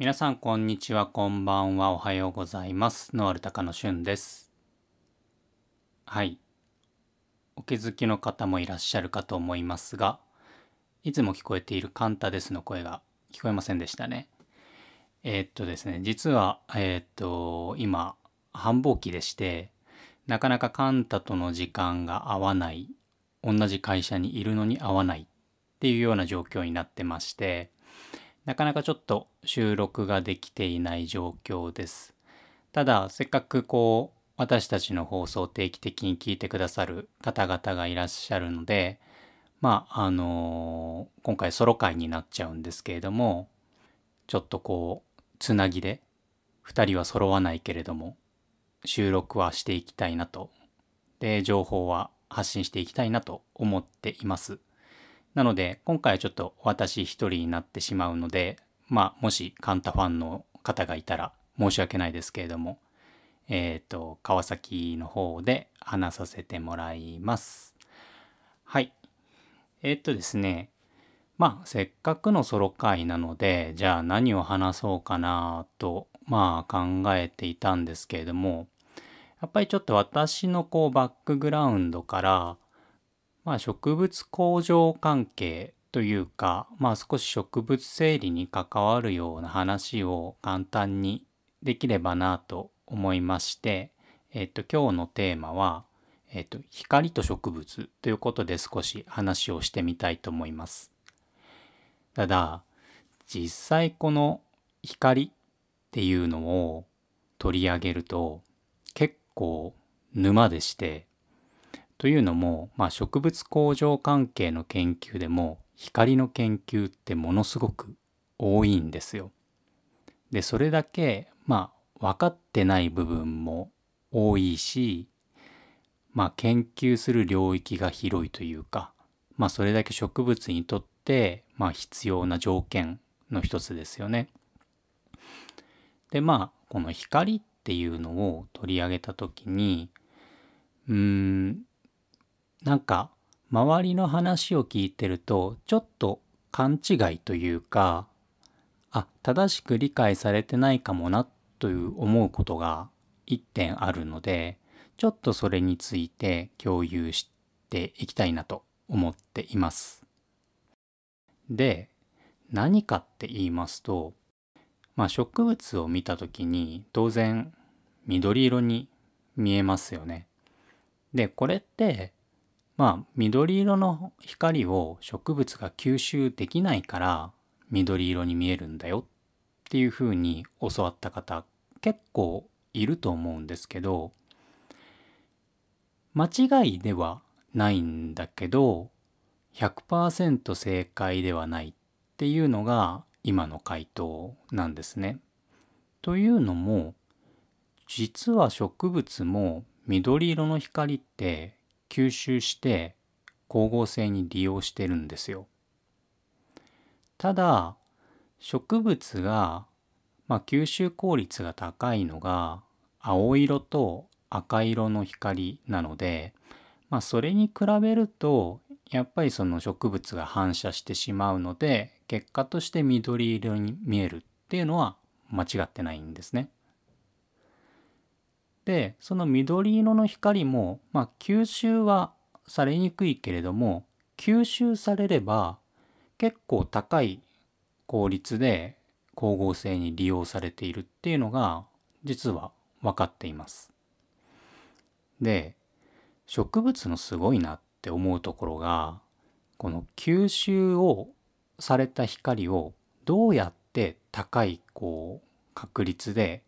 皆さんこんにちはこんばんは。おはようございます。ノアルタカのしゅんです。はい。お気づきの方もいらっしゃるかと思いますがいつも聞こえているカンタですの声が聞こえませんでしたね。えー、っとですね実はえー、っと今繁忙期でしてなかなかカンタとの時間が合わない。同じ会社にいるのに合わないっていうような状況になってましてなかなかちょっと収録ができていない状況です。ただ、せっかくこう、私たちの放送を定期的に聞いてくださる方々がいらっしゃるので、まあ、あのー、今回ソロ会になっちゃうんですけれども、ちょっとこう、つなぎで、2人は揃わないけれども、収録はしていきたいなと、で、情報は発信していきたいなと思っています。なので、今回はちょっと私一人になってしまうので、まあ、もしカンタファンの方がいたら申し訳ないですけれども、えっ、ー、と、川崎の方で話させてもらいます。はい。えっ、ー、とですね、まあ、せっかくのソロ会なので、じゃあ何を話そうかなと、まあ考えていたんですけれども、やっぱりちょっと私のこうバックグラウンドから、まあ、植物工場関係というか、まあ、少し植物整理に関わるような話を簡単にできればなと思いまして、えっと、今日のテーマは、えっと、光と植物ということで少し話をしてみたいと思います。ただ、実際この光っていうのを取り上げると結構沼でしてというのも、まあ、植物工場関係の研究でも光の研究ってものすごく多いんですよ。でそれだけまあ分かってない部分も多いしまあ研究する領域が広いというかまあそれだけ植物にとってまあ必要な条件の一つですよね。でまあこの光っていうのを取り上げた時にうーんなんか周りの話を聞いてるとちょっと勘違いというかあ正しく理解されてないかもなという思うことが一点あるのでちょっとそれについて共有していきたいなと思っています。で何かって言いますとまあ植物を見た時に当然緑色に見えますよね。でこれってまあ緑色の光を植物が吸収できないから緑色に見えるんだよっていうふうに教わった方結構いると思うんですけど間違いではないんだけど100%正解ではないっていうのが今の回答なんですね。というのも実は植物も緑色の光って吸収して光合成に利用してるんですよ。ただ植物が、まあ、吸収効率が高いのが青色と赤色の光なので、まあ、それに比べるとやっぱりその植物が反射してしまうので結果として緑色に見えるっていうのは間違ってないんですね。でその緑色の光も、まあ、吸収はされにくいけれども吸収されれば結構高い効率で光合成に利用されているっていうのが実は分かっています。で植物のすごいなって思うところがこの吸収をされた光をどうやって高いこう確率で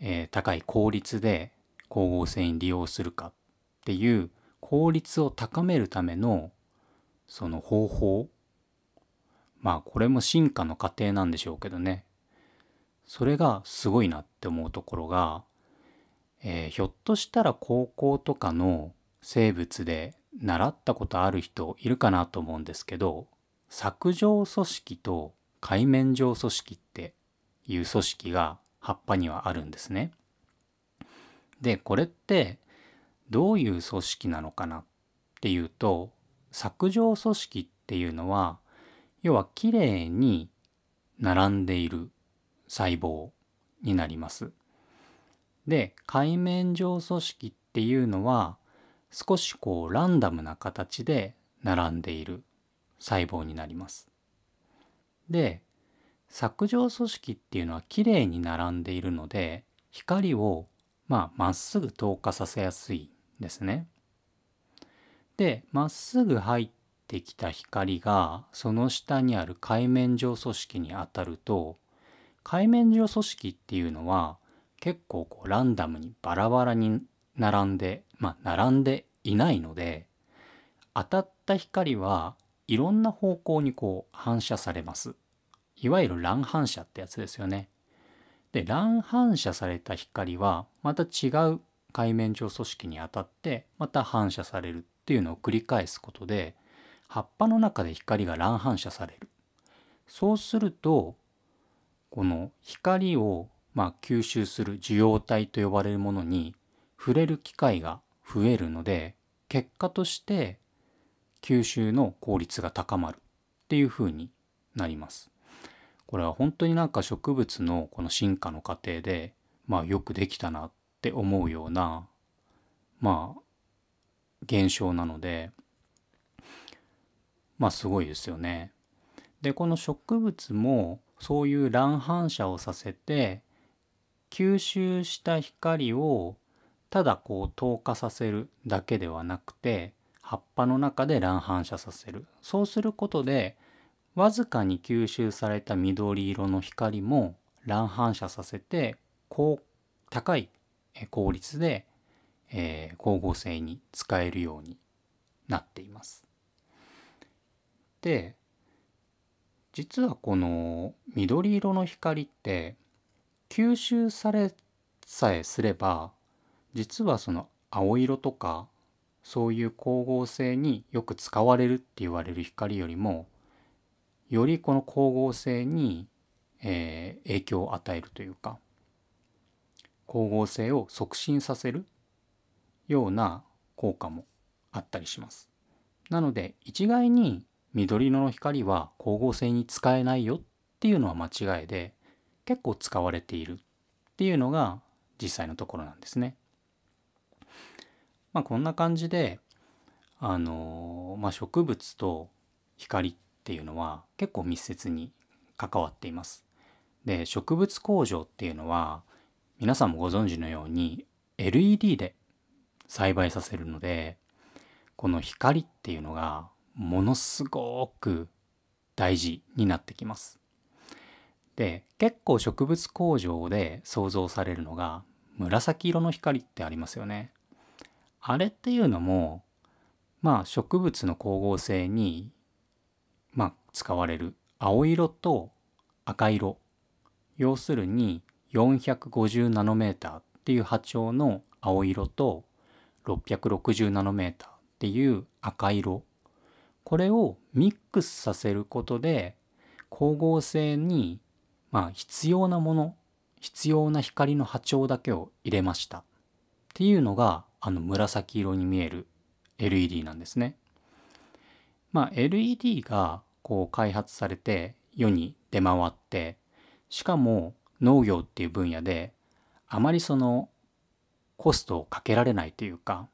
えー、高い効率で光合成に利用するかっていう効率を高めるためのその方法まあこれも進化の過程なんでしょうけどねそれがすごいなって思うところが、えー、ひょっとしたら高校とかの生物で習ったことある人いるかなと思うんですけど削状組織と海綿状組織っていう組織が葉っぱにはあるんですね。でこれってどういう組織なのかなっていうと削状組織っていうのは要はきれいに並んでいる細胞になります。で海綿状組織っていうのは少しこうランダムな形で並んでいる細胞になります。で削状組織っていうのはきれいに並んでいるので光をまあっすぐ透過させやすいんですね。でまっすぐ入ってきた光がその下にある海綿状組織に当たると海綿状組織っていうのは結構こうランダムにバラバラに並んでまあ並んでいないので当たった光はいろんな方向にこう反射されます。いわゆる乱反射ってやつですよね。で乱反射された光はまた違う海綿状組織に当たってまた反射されるっていうのを繰り返すことで葉っぱの中で光が乱反射される。そうするとこの光をまあ吸収する受容体と呼ばれるものに触れる機会が増えるので結果として吸収の効率が高まるっていうふうになります。これは本当になんか植物のこの進化の過程でまあよくできたなって思うようなまあ現象なのでまあすごいですよね。でこの植物もそういう乱反射をさせて吸収した光をただこう透過させるだけではなくて葉っぱの中で乱反射させるそうすることでわずかに吸収された緑色の光も乱反射させて高高い効率で、えー、光合成に使えるようになっています。で実はこの緑色の光って吸収されさえすれば実はその青色とかそういう光合成によく使われるって言われる光よりもよりこの光合成に、えー、影響を与えるというか光合成を促進させるような効果もあったりします。なので一概に緑色の光は光合成に使えないよっていうのは間違いで結構使われているっていうのが実際のところなんですね。まあこんな感じであのまあ、植物と光っていうのは結構密接に関わっています。で植物工場っていうのは皆さんもご存知のように LED で栽培させるのでこの光っていうのがものすごく大事になってきます。で結構植物工場で想像されるのが紫色の光ってありますよね。あれっていうのもまあ植物の光合成にまあ使われる青色と赤色要するに450ナノメーターっていう波長の青色と660ナノメーターっていう赤色これをミックスさせることで光合成にまあ必要なもの必要な光の波長だけを入れましたっていうのがあの紫色に見える LED なんですね。まあ LED がこう開発されて世に出回ってしかも農業っていう分野であまりそのコストをかけられないというか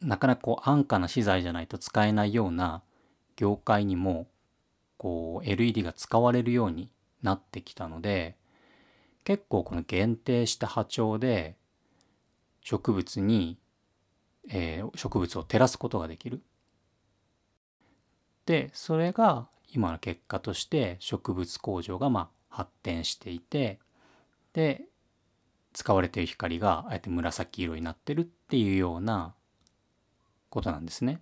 なかなかこう安価な資材じゃないと使えないような業界にもこう LED が使われるようになってきたので結構この限定した波長で植物に、えー、植物を照らすことができる。でそれが今の結果として植物工場がま発展していてで使われている光があえて紫色になってるっていうようなことなんですね。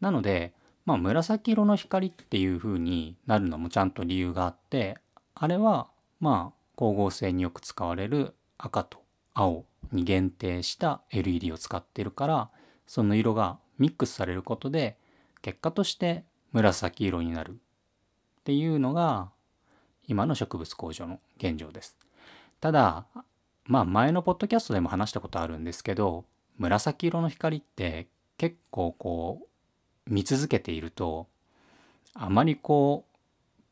なので、まあ、紫色の光っていう風になるのもちゃんと理由があってあれはまあ光合成によく使われる赤と青に限定した LED を使ってるからその色がミックスされることで結果として紫色になるっていうのが今の植物工場の現状です。ただまあ前のポッドキャストでも話したことあるんですけど紫色の光って結構こう見続けているとあまりこう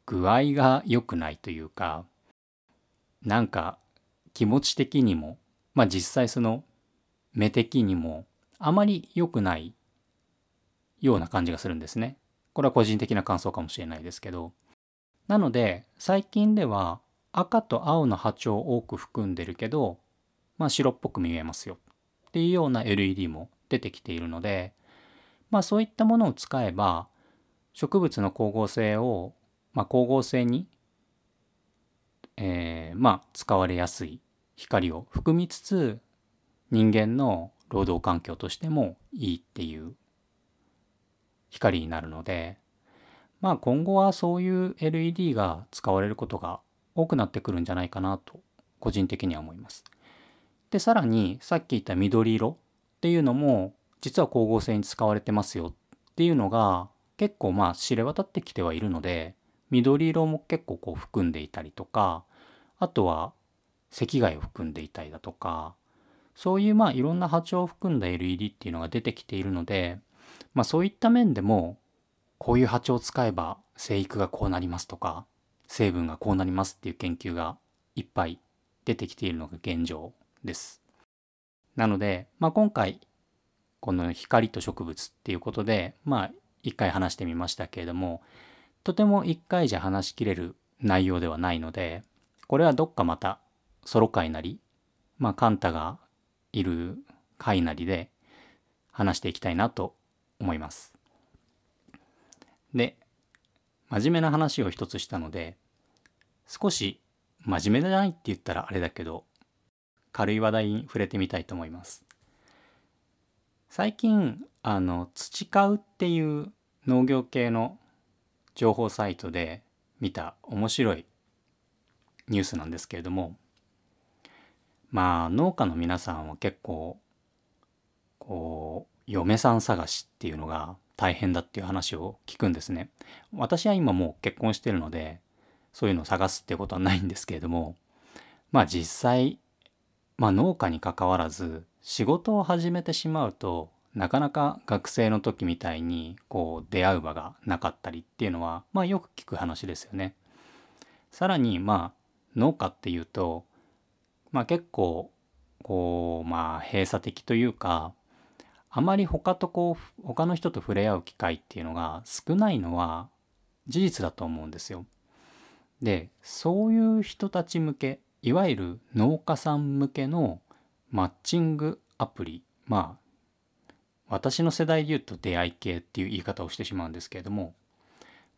具合が良くないというかなんか気持ち的にもまあ実際その目的にもあまり良くないような感じがするんですね。これは個人的な感想かもしれないですけど。なので最近では赤と青の波長を多く含んでるけど、まあ白っぽく見えますよっていうような LED も出てきているので、まあそういったものを使えば植物の光合成を、まあ、光合成に、えー、まあ使われやすい光を含みつつ人間の労働環境としてもいいっていう光になるのでまあ今後はそういう LED が使われることが多くなってくるんじゃないかなと個人的には思います。でさらにさっき言った緑色っていうのも実は光合成に使われてますよっていうのが結構まあ知れ渡ってきてはいるので緑色も結構こう含んでいたりとかあとは赤外を含んでいたりだとかそういうまあいろんな波長を含んだ LED っていうのが出てきているのでまあそういった面でもこういう波長を使えば生育がこうなりますとか成分がこうなりますっていう研究がいっぱい出てきているのが現状です。なので、まあ、今回この光と植物っていうことでまあ一回話してみましたけれどもとても一回じゃ話しきれる内容ではないのでこれはどっかまたソロ会なりまあカンタがいる会なりで話していきたいなと思います。で真面目な話を一つしたので少し真面目じゃないって言ったらあれだけど軽い話題に触れてみたいと思います。最近あの土買うっていう農業系の情報サイトで見た面白いニュースなんですけれどもまあ農家の皆さんは結構こう嫁さん探しっていうのが大変だっていう話を聞くんですね。私は今もう結婚してるのでそういうのを探すってことはないんですけれどもまあ実際まあ農家にかかわらず仕事を始めてしまうとなかなか学生の時みたいにこう出会う場がなかったりっていうのはまあよく聞く話ですよね。さらにまあ農家っていうとまあ結構こうまあ閉鎖的というかあまり他とこう他の人と触れ合う機会っていうのが少ないのは事実だと思うんですよ。でそういう人たち向けいわゆる農家さん向けのマッチングアプリまあ私の世代で言うと出会い系っていう言い方をしてしまうんですけれども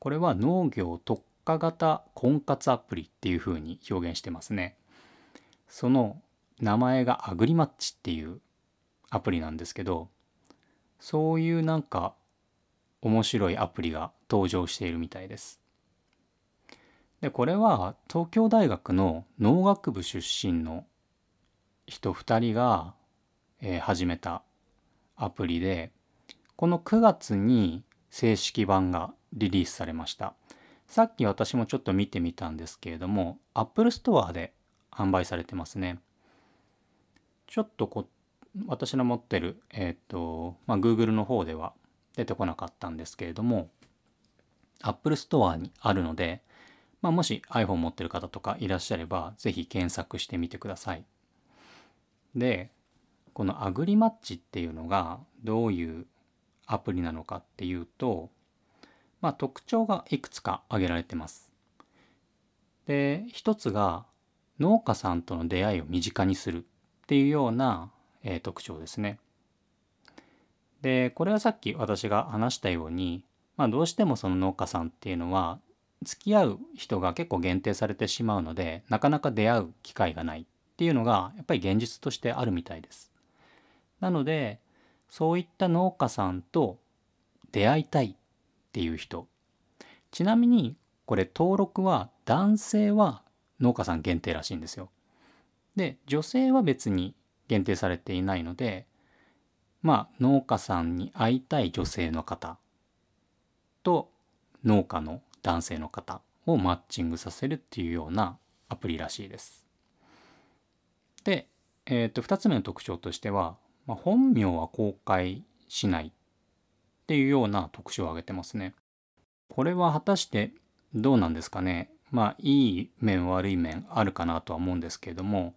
これは農業特化型婚活アプリっていうふうに表現してますね。その名前がアグリマッチっていうアプリなんですけどそういうなんか面白いアプリが登場しているみたいです。でこれは東京大学の農学部出身の人2人が、えー、始めたアプリでこの9月に正式版がリリースされましたさっき私もちょっと見てみたんですけれども Apple Store で販売されてますねちょっとこ私の持ってる、えっ、ー、と、まあ、Google の方では出てこなかったんですけれども、Apple Store にあるので、まあ、もし iPhone 持ってる方とかいらっしゃれば、ぜひ検索してみてください。で、このアグリマッチっていうのがどういうアプリなのかっていうと、まあ、特徴がいくつか挙げられてます。で、一つが農家さんとの出会いを身近にするっていうようなえー、特徴ですね。でこれはさっき私が話したように、まあ、どうしてもその農家さんっていうのは付き合う人が結構限定されてしまうのでなかなか出会う機会がないっていうのがやっぱり現実としてあるみたいです。なのでそういった農家さんと出会いたいっていう人ちなみにこれ登録は男性は農家さん限定らしいんですよ。で女性は別に限定されていないのでまあ農家さんに会いたい女性の方と農家の男性の方をマッチングさせるっていうようなアプリらしいです。で、えー、と2つ目の特徴としては、まあ、本名は公開しないっていうような特徴を挙げてますね。これは果たしてどうなんですかねまあいい面悪い面あるかなとは思うんですけれども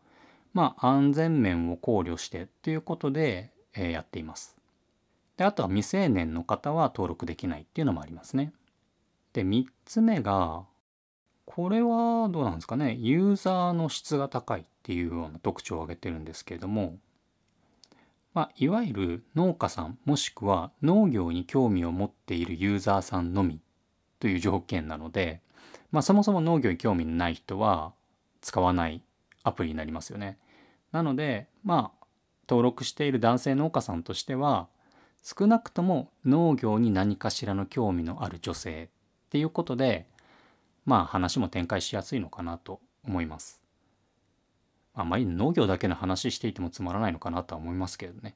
まあ安全面を考慮してということで、え、やっています。であとは未成年の方は登録できないっていうのもありますね。で3つ目がこれはどうなんですかねユーザーの質が高いっていうような特徴を挙げてるんですけれどもまあ、いわゆる農家さんもしくは農業に興味を持っているユーザーさんのみという条件なので、まあ、そもそも農業に興味のない人は使わないアプリになりますよね。なのでまあ登録している男性農家さんとしては少なくとも農業に何かしらの興味のある女性っていうことでまあ話も展開しやすいのかなと思います。あまり農業だけの話していてもつまらないのかなとは思いますけどね。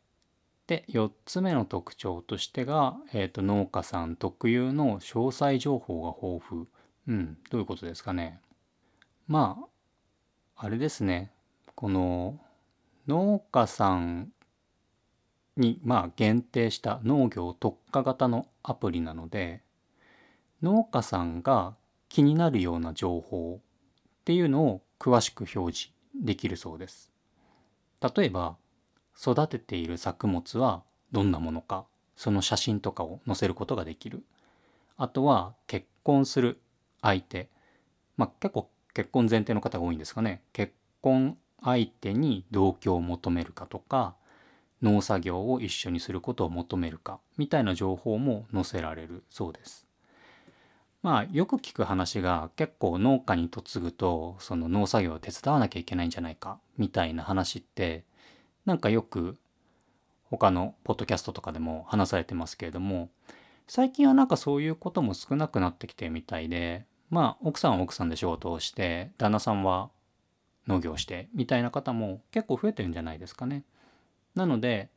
で4つ目の特徴としてが、えーと、農家さん特有の詳細情報が豊富。うん、どういうことですかね。まあ、あれですね。この農家さんにまあ限定した農業特化型のアプリなので農家さんが気になるような情報っていうのを詳しく表示できるそうです。例えば育てている作物はどんなものかその写真とかを載せることができる。あとは結婚する相手まあ結構結婚前提の方が多いんですかね結婚相手に同居を求めるかとか農作業を一緒にすることを求めるかみたいな情報も載せられるそうです。まあよく聞く話が結構農家に嫁ぐとその農作業を手伝わなきゃいけないんじゃないかみたいな話ってなんかよく他のポッドキャストとかでも話されてますけれども最近はなんかそういうことも少なくなってきてみたいでまあ奥さんは奥さんで仕事をして旦那さんは農業してみたいな方も結構増えてるんじゃないですかね。なので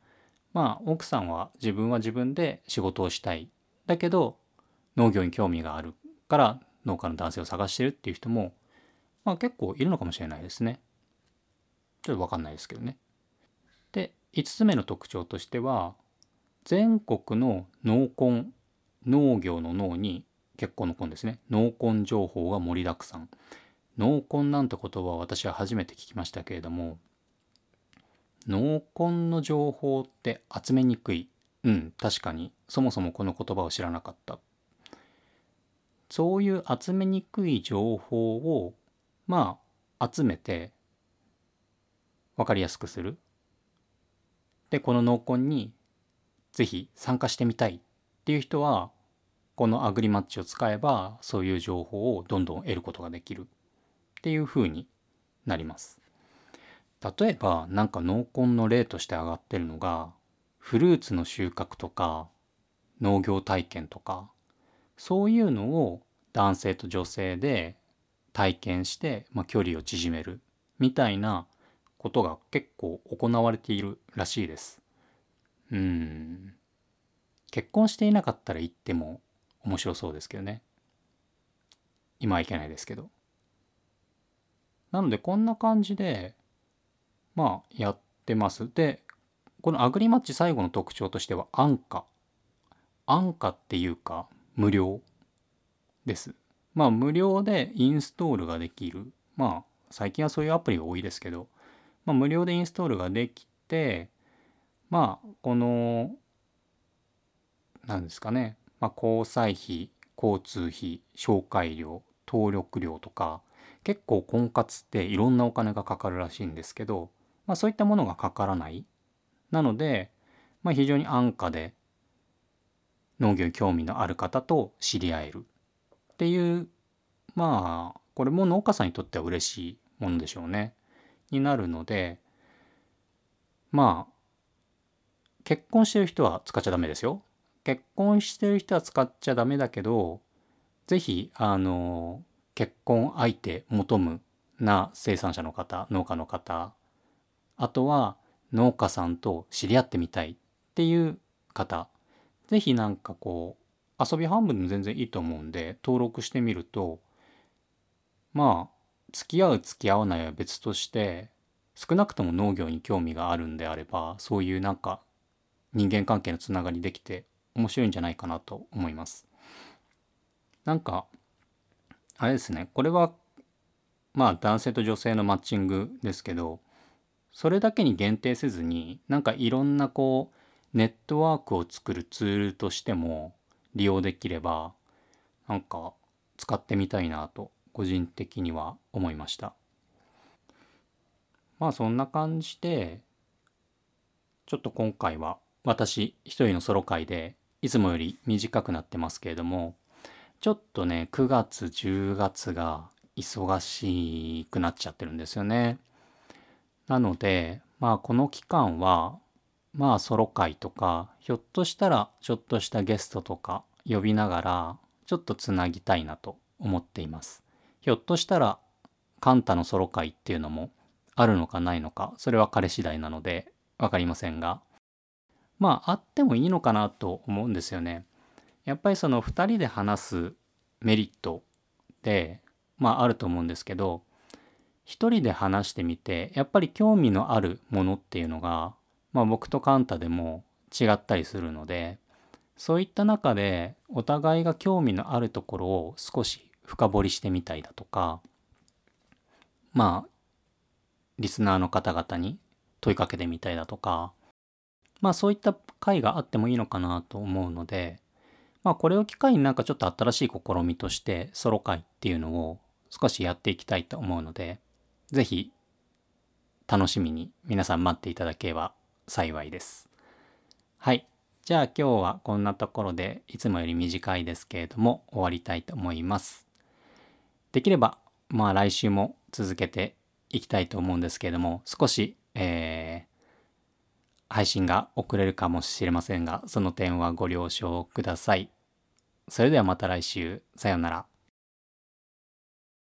まあ奥さんは自分は自分で仕事をしたいだけど農業に興味があるから農家の男性を探してるっていう人も、まあ、結構いるのかもしれないですね。ちょっと分かんないですけどね。で5つ目の特徴としては全国の農村農業の農に結婚の婚ですね。農村情報が盛りだくさん。農村なんて言葉は私は初めて聞きましたけれども農村の情報って集めにくい。うん確かに。そもそもこの言葉を知らなかった。そういう集めにくい情報をまあ集めて分かりやすくする。でこの濃紺に是非参加してみたいっていう人はこのアグリマッチを使えばそういう情報をどんどん得ることができるっていう風になります。例えばなんか濃紺の例として上がってるのがフルーツの収穫とか農業体験とかそういうのを男性と女性で体験して、まあ、距離を縮めるみたいなことが結構行われているらしいです。うん。結婚していなかったら行っても面白そうですけどね。今はいけないですけど。なのでこんな感じでまあやってます。でこのアグリマッチ最後の特徴としては安価。安価っていうか無料です。まあ無料でインストールができる。まあ最近はそういうアプリが多いですけど、まあ、無料でインストールができて、まあこの、何ですかね、まあ、交際費、交通費、紹介料、登録料とか、結構婚活っていろんなお金がかかるらしいんですけど、まあ、そういったものがかからない。なので、まあ、非常に安価で農業に興味のある方と知り合えるっていうまあこれも農家さんにとっては嬉しいものでしょうね。になるのでまあ結婚してる人は使っちゃダメですよ。結婚してる人は使っちゃダメだけど是非あの結婚相手求むな生産者の方農家の方。あとは農家さんと知り合ってみたいっていう方。是非なんかこう遊び半分でも全然いいと思うんで登録してみるとまあ付き合う付き合わないは別として少なくとも農業に興味があるんであればそういうなんか人間関係のつながりできて面白いんじゃないかなと思います。なんかあれですねこれはまあ男性と女性のマッチングですけどそれだけに限定せずになんかいろんなこうネットワークを作るツールとしても利用できればなんか使ってみたいなと個人的には思いましたまあそんな感じでちょっと今回は私一人のソロ会でいつもより短くなってますけれどもちょっとね9月10月が忙しくなっちゃってるんですよね。なのでまあこの期間はまあソロ会とかひょっとしたらちょっとしたゲストとか呼びながらちょっとつなぎたいなと思っています。ひょっとしたらカンタのソロ会っていうのもあるのかないのかそれは彼次第なので分かりませんが。まああってもいいのかなと思うんですよね。やっぱりその2人で話すメリットでまああると思うんですけど一人で話してみてやっぱり興味のあるものっていうのが、まあ、僕とカンタでも違ったりするのでそういった中でお互いが興味のあるところを少し深掘りしてみたいだとかまあリスナーの方々に問いかけてみたいだとかまあそういった回があってもいいのかなと思うのでまあこれを機会になんかちょっと新しい試みとしてソロ会っていうのを少しやっていきたいと思うのでぜひ楽しみに皆さん待っていただければ幸いです。はい。じゃあ今日はこんなところでいつもより短いですけれども終わりたいと思います。できればまあ来週も続けていきたいと思うんですけれども少し、えー、配信が遅れるかもしれませんがその点はご了承ください。それではまた来週さようなら。